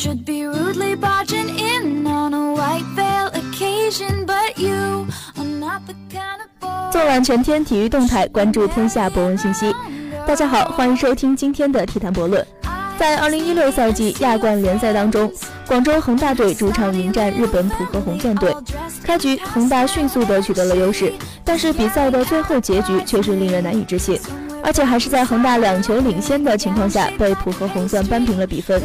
should be rudely barging in on a white veil occasion, but you are not the kind of boy. 纵览全天体育动态，关注天下博文信息。大家好，欢迎收听今天的体坛博论。在2016赛季亚冠联赛当中，广州恒大队主场迎战日本浦和红钻队。开局，恒大迅速地取得了优势，但是比赛的最后结局却是令人难以置信，而且还是在恒大两球领先的情况下，被浦和红钻扳平了比分。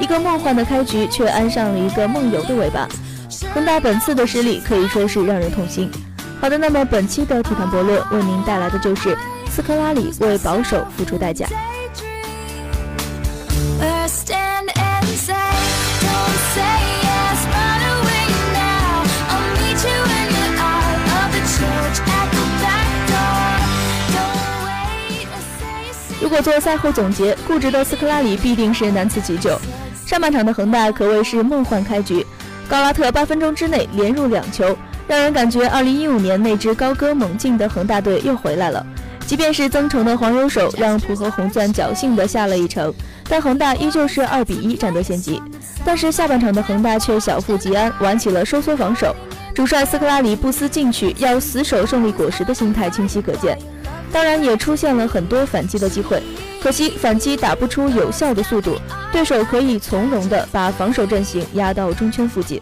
一个梦幻的开局，却安上了一个梦游的尾巴。恒大本次的失利可以说是让人痛心。好的，那么本期的体坛博论为您带来的就是斯科拉里为保守付出代价。如果做赛后总结，固执的斯科拉里必定是难辞其咎。上半场的恒大可谓是梦幻开局，高拉特八分钟之内连入两球，让人感觉2015年那支高歌猛进的恒大队又回来了。即便是增城的黄油手让浦和红钻侥幸的下了一城，但恒大依旧是二比一占得先机。但是下半场的恒大却小富即安，玩起了收缩防守，主帅斯科拉里不思进取，要死守胜利果实的心态清晰可见。当然也出现了很多反击的机会。可惜反击打不出有效的速度，对手可以从容的把防守阵型压到中圈附近。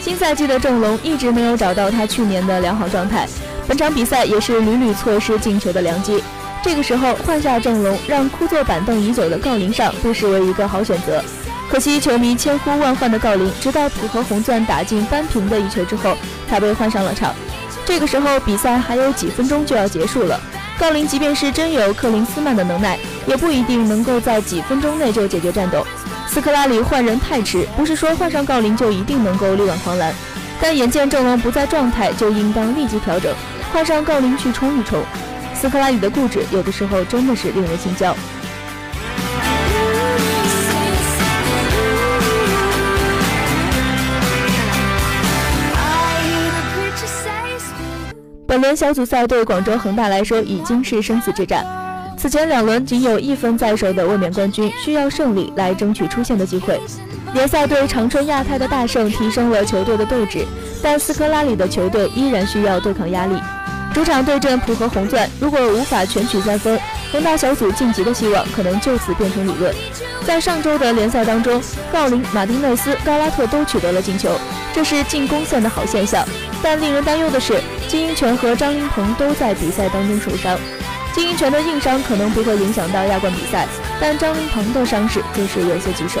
新赛季的郑龙一直没有找到他去年的良好状态，本场比赛也是屡屡错失进球的良机。这个时候换下郑龙，让枯坐板凳已久的郜林上不失为一个好选择。可惜，球迷千呼万唤的郜林，直到浦和红钻打进扳平的一球之后，才被换上了场。这个时候，比赛还有几分钟就要结束了。郜林即便是真有克林斯曼的能耐，也不一定能够在几分钟内就解决战斗。斯科拉里换人太迟，不是说换上郜林就一定能够力挽狂澜。但眼见郑龙不在状态，就应当立即调整，换上郜林去冲一冲。斯科拉里的固执，有的时候真的是令人心焦。本轮小组赛对广州恒大来说已经是生死之战。此前两轮仅有一分在手的卫冕冠军，需要胜利来争取出线的机会。联赛对长春亚泰的大胜提升了球队的斗志，但斯科拉里的球队依然需要对抗压力。主场对阵浦和红钻，如果无法全取三分，恒大小组晋级的希望可能就此变成理论。在上周的联赛当中，郜林、马丁内斯、高拉特都取得了进球，这是进攻线的好现象。但令人担忧的是，金英权和张琳芃都在比赛当中受伤。金英权的硬伤可能不会影响到亚冠比赛，但张琳芃的伤势就是有些棘手。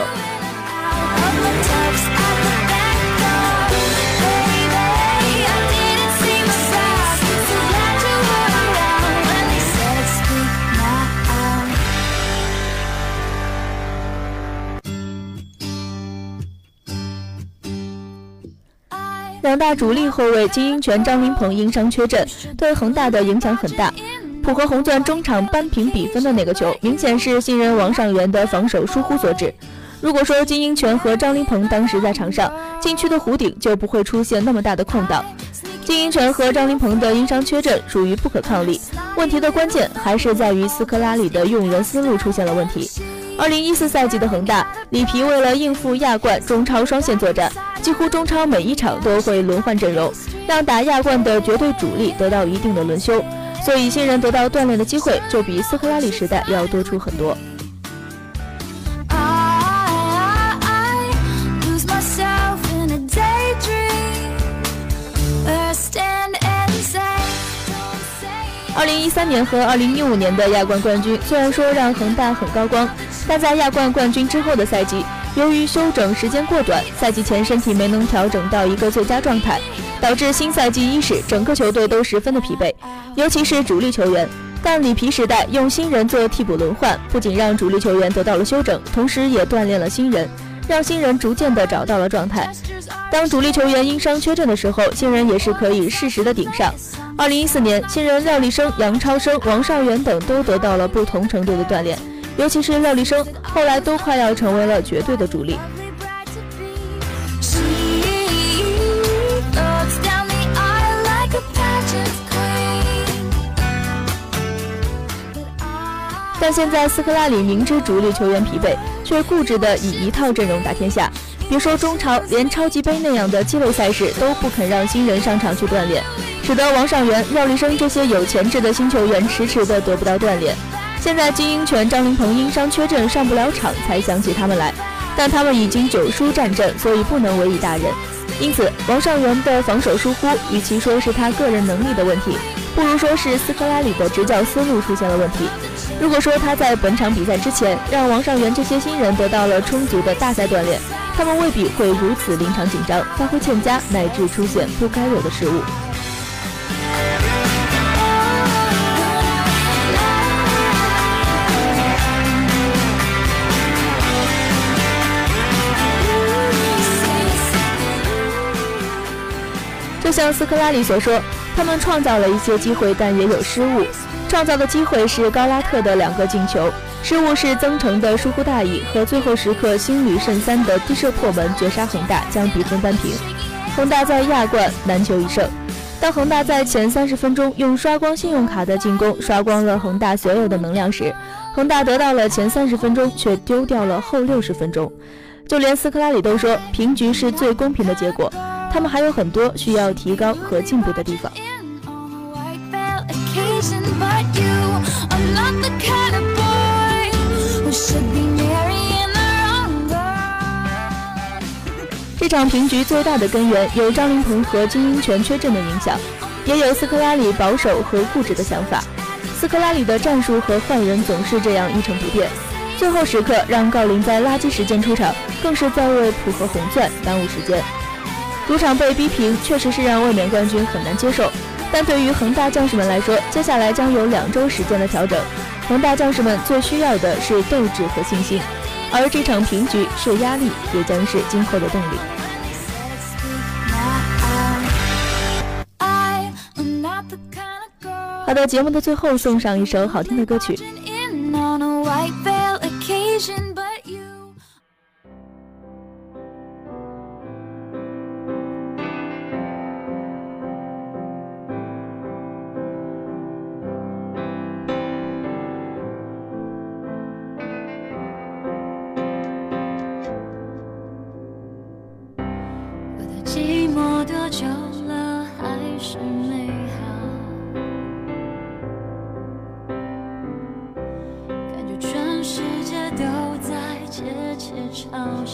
恒大主力后卫金英权、张琳芃因伤缺阵，对恒大的影响很大。浦和红钻中场扳平比分的那个球，明显是新人王上元的防守疏忽所致。如果说金英权和张琳芃当时在场上，禁区的弧顶就不会出现那么大的空档。金英权和张琳芃的因伤缺阵属于不可抗力。问题的关键还是在于斯科拉里的用人思路出现了问题。二零一四赛季的恒大，里皮为了应付亚冠中超双线作战，几乎中超每一场都会轮换阵容，让打亚冠的绝对主力得到一定的轮休，所以新人得到锻炼的机会就比斯科拉里时代要多出很多。三年和二零一五年的亚冠冠军，虽然说让恒大很高光。但在亚冠冠军之后的赛季，由于休整时间过短，赛季前身体没能调整到一个最佳状态，导致新赛季伊始整个球队都十分的疲惫，尤其是主力球员。但里皮时代用新人做替补轮换，不仅让主力球员得到了休整，同时也锻炼了新人，让新人逐渐的找到了状态。当主力球员因伤缺阵的时候，新人也是可以适时的顶上。二零一四年，新人廖立生、杨超生、王少元等都得到了不同程度的锻炼。尤其是廖立生，后来都快要成为了绝对的主力。但现在斯科拉里明知主力球员疲惫，却固执地以一套阵容打天下。别说中超，连超级杯那样的激烈赛事都不肯让新人上场去锻炼，使得王上元、廖立生这些有潜质的新球员迟迟的得不到锻炼。现在金英权、张琳芃因伤缺阵上不了场，才想起他们来，但他们已经九输战阵，所以不能委以大任。因此，王上元的防守疏忽，与其说是他个人能力的问题，不如说是斯科拉里的执教思路出现了问题。如果说他在本场比赛之前让王上元这些新人得到了充足的大赛锻炼，他们未必会如此临场紧张，发挥欠佳，乃至出现不该有的失误。就像斯科拉里所说，他们创造了一些机会，但也有失误。创造的机会是高拉特的两个进球，失误是曾诚的疏忽大意和最后时刻心屡胜三的低射破门绝杀恒大，将比分扳平。恒大在亚冠难求一胜。当恒大在前三十分钟用刷光信用卡的进攻刷光了恒大所有的能量时，恒大得到了前三十分钟，却丢掉了后六十分钟。就连斯科拉里都说，平局是最公平的结果。他们还有很多需要提高和进步的地方。场平局最大的根源有张琳芃和金英权缺阵的影响，也有斯科拉里保守和固执的想法。斯科拉里的战术和换人总是这样一成不变，最后时刻让郜林在垃圾时间出场，更是在为浦和红钻耽误时间。主场被逼平，确实是让卫冕冠军很难接受。但对于恒大将士们来说，接下来将有两周时间的调整。恒大将士们最需要的是斗志和信心，而这场平局是压力，也将是今后的动力。好的，节目的最后送上一首好听的歌曲。好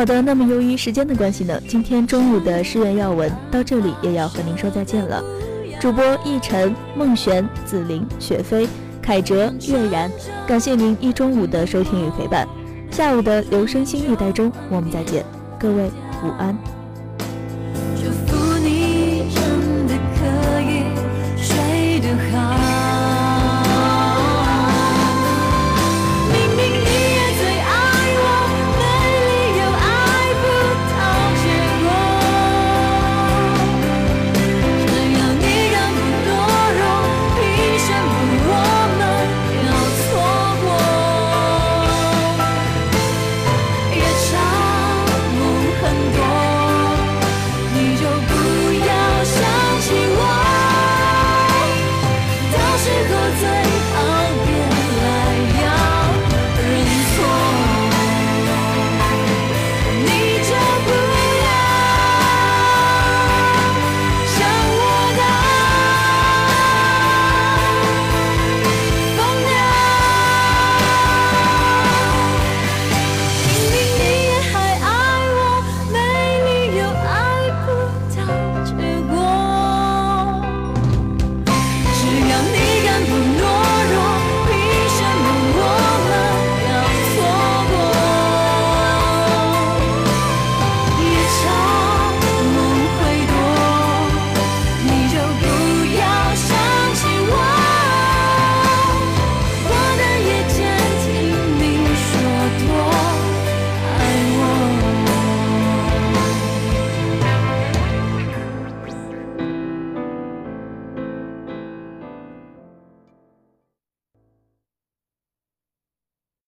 好的，那么由于时间的关系呢，今天中午的诗苑要闻到这里也要和您说再见了。主播易晨、孟璇、紫菱、雪飞、凯哲、月然，感谢您一中午的收听与陪伴。下午的留声新一代中，我们再见，各位。午安。